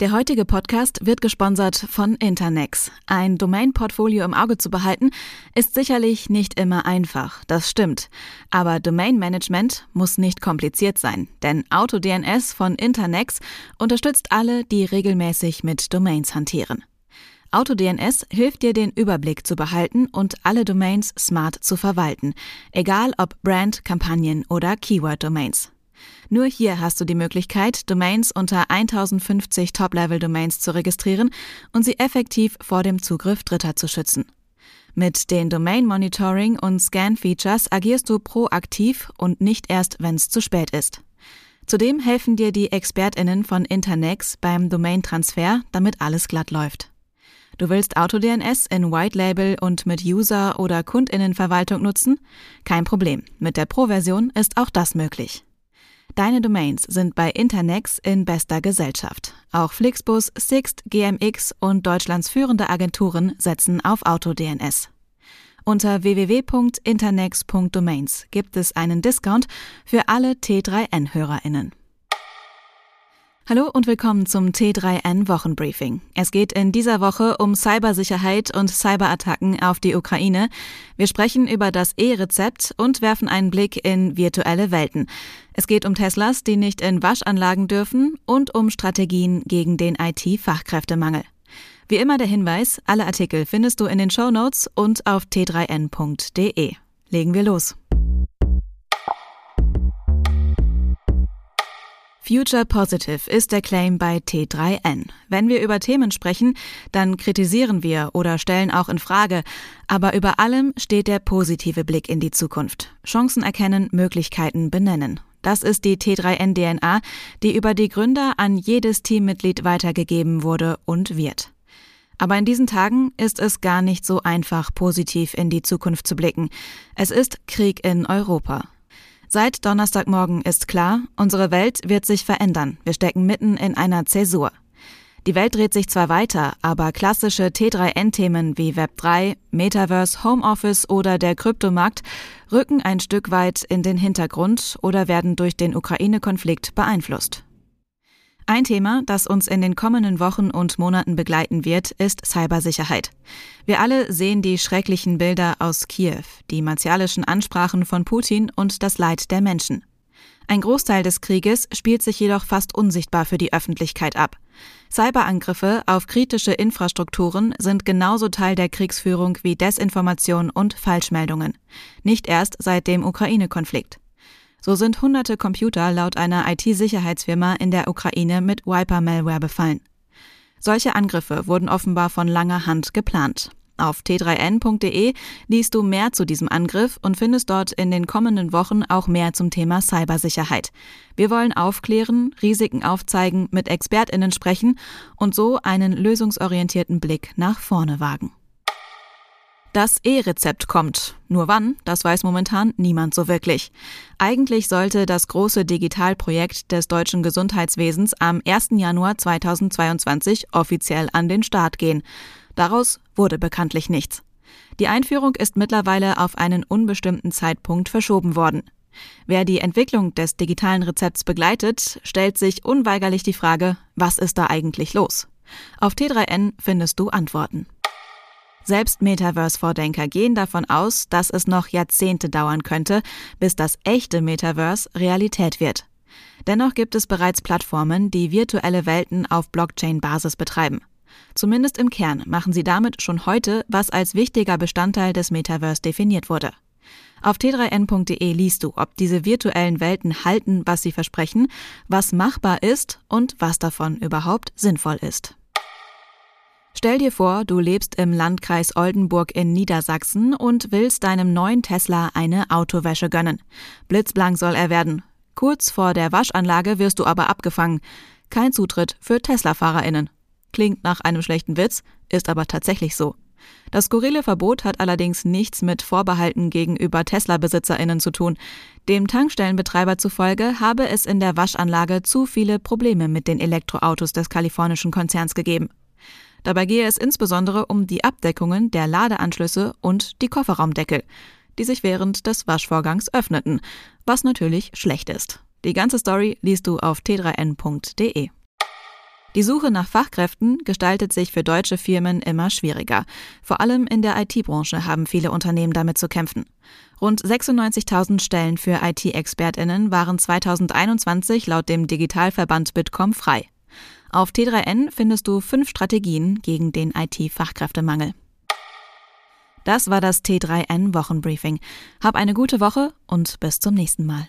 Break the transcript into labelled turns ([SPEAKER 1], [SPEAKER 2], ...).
[SPEAKER 1] Der heutige Podcast wird gesponsert von Internex. Ein Domain-Portfolio im Auge zu behalten, ist sicherlich nicht immer einfach, das stimmt. Aber Domain-Management muss nicht kompliziert sein, denn AutoDNS von Internex unterstützt alle, die regelmäßig mit Domains hantieren. AutoDNS hilft dir, den Überblick zu behalten und alle Domains smart zu verwalten, egal ob Brand, Kampagnen oder Keyword-Domains. Nur hier hast du die Möglichkeit, Domains unter 1050 Top-Level-Domains zu registrieren und sie effektiv vor dem Zugriff Dritter zu schützen. Mit den Domain Monitoring und Scan Features agierst du proaktiv und nicht erst, wenn es zu spät ist. Zudem helfen dir die ExpertInnen von Internex beim Domain-Transfer, damit alles glatt läuft. Du willst AutoDNS in White Label und mit User- oder KundInnenverwaltung nutzen? Kein Problem. Mit der Pro-Version ist auch das möglich. Deine Domains sind bei Internex in bester Gesellschaft. Auch Flixbus, Sixt, GMX und Deutschlands führende Agenturen setzen auf AutoDNS. Unter www.internex.domains gibt es einen Discount für alle T3N-HörerInnen. Hallo und willkommen zum T3N Wochenbriefing. Es geht in dieser Woche um Cybersicherheit und Cyberattacken auf die Ukraine. Wir sprechen über das E-Rezept und werfen einen Blick in virtuelle Welten. Es geht um Teslas, die nicht in Waschanlagen dürfen und um Strategien gegen den IT-Fachkräftemangel. Wie immer der Hinweis, alle Artikel findest du in den Show Notes und auf t3n.de. Legen wir los. Future Positive ist der Claim bei T3N. Wenn wir über Themen sprechen, dann kritisieren wir oder stellen auch in Frage, aber über allem steht der positive Blick in die Zukunft. Chancen erkennen, Möglichkeiten benennen. Das ist die T3N DNA, die über die Gründer an jedes Teammitglied weitergegeben wurde und wird. Aber in diesen Tagen ist es gar nicht so einfach, positiv in die Zukunft zu blicken. Es ist Krieg in Europa. Seit Donnerstagmorgen ist klar, unsere Welt wird sich verändern. Wir stecken mitten in einer Zäsur. Die Welt dreht sich zwar weiter, aber klassische T3N-Themen wie Web3, Metaverse, Homeoffice oder der Kryptomarkt rücken ein Stück weit in den Hintergrund oder werden durch den Ukraine-Konflikt beeinflusst. Ein Thema, das uns in den kommenden Wochen und Monaten begleiten wird, ist Cybersicherheit. Wir alle sehen die schrecklichen Bilder aus Kiew, die martialischen Ansprachen von Putin und das Leid der Menschen. Ein Großteil des Krieges spielt sich jedoch fast unsichtbar für die Öffentlichkeit ab. Cyberangriffe auf kritische Infrastrukturen sind genauso Teil der Kriegsführung wie Desinformation und Falschmeldungen. Nicht erst seit dem Ukraine-Konflikt. So sind hunderte Computer laut einer IT-Sicherheitsfirma in der Ukraine mit Wiper-Malware befallen. Solche Angriffe wurden offenbar von langer Hand geplant. Auf t3n.de liest du mehr zu diesem Angriff und findest dort in den kommenden Wochen auch mehr zum Thema Cybersicherheit. Wir wollen aufklären, Risiken aufzeigen, mit Expertinnen sprechen und so einen lösungsorientierten Blick nach vorne wagen. Das E-Rezept kommt. Nur wann, das weiß momentan niemand so wirklich. Eigentlich sollte das große Digitalprojekt des deutschen Gesundheitswesens am 1. Januar 2022 offiziell an den Start gehen. Daraus wurde bekanntlich nichts. Die Einführung ist mittlerweile auf einen unbestimmten Zeitpunkt verschoben worden. Wer die Entwicklung des digitalen Rezepts begleitet, stellt sich unweigerlich die Frage, was ist da eigentlich los? Auf T3N findest du Antworten. Selbst Metaverse-Vordenker gehen davon aus, dass es noch Jahrzehnte dauern könnte, bis das echte Metaverse Realität wird. Dennoch gibt es bereits Plattformen, die virtuelle Welten auf Blockchain-Basis betreiben. Zumindest im Kern machen sie damit schon heute, was als wichtiger Bestandteil des Metaverse definiert wurde. Auf t3n.de liest du, ob diese virtuellen Welten halten, was sie versprechen, was machbar ist und was davon überhaupt sinnvoll ist. Stell dir vor, du lebst im Landkreis Oldenburg in Niedersachsen und willst deinem neuen Tesla eine Autowäsche gönnen. Blitzblank soll er werden. Kurz vor der Waschanlage wirst du aber abgefangen. Kein Zutritt für Tesla-FahrerInnen. Klingt nach einem schlechten Witz, ist aber tatsächlich so. Das skurrile Verbot hat allerdings nichts mit Vorbehalten gegenüber Tesla-BesitzerInnen zu tun. Dem Tankstellenbetreiber zufolge habe es in der Waschanlage zu viele Probleme mit den Elektroautos des kalifornischen Konzerns gegeben. Dabei gehe es insbesondere um die Abdeckungen der Ladeanschlüsse und die Kofferraumdeckel, die sich während des Waschvorgangs öffneten, was natürlich schlecht ist. Die ganze Story liest du auf t3n.de. Die Suche nach Fachkräften gestaltet sich für deutsche Firmen immer schwieriger. Vor allem in der IT-Branche haben viele Unternehmen damit zu kämpfen. Rund 96.000 Stellen für IT-ExpertInnen waren 2021 laut dem Digitalverband Bitkom frei. Auf T3N findest du fünf Strategien gegen den IT-Fachkräftemangel. Das war das T3N Wochenbriefing. Hab eine gute Woche und bis zum nächsten Mal.